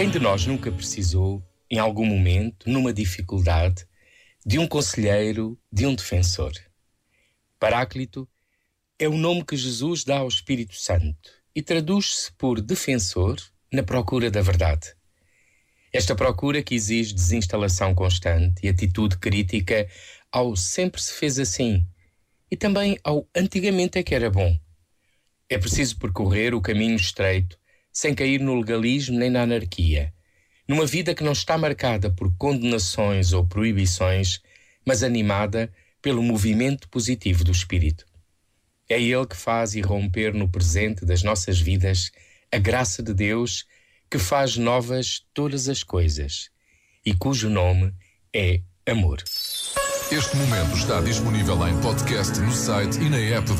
Quem de nós nunca precisou, em algum momento, numa dificuldade, de um conselheiro, de um defensor? Paráclito é o nome que Jesus dá ao Espírito Santo e traduz-se por defensor na procura da verdade. Esta procura que exige desinstalação constante e atitude crítica ao sempre se fez assim e também ao antigamente é que era bom. É preciso percorrer o caminho estreito sem cair no legalismo nem na anarquia, numa vida que não está marcada por condenações ou proibições, mas animada pelo movimento positivo do espírito. É Ele que faz irromper no presente das nossas vidas a graça de Deus que faz novas todas as coisas e cujo nome é amor. Este momento está disponível em podcast no site e na app da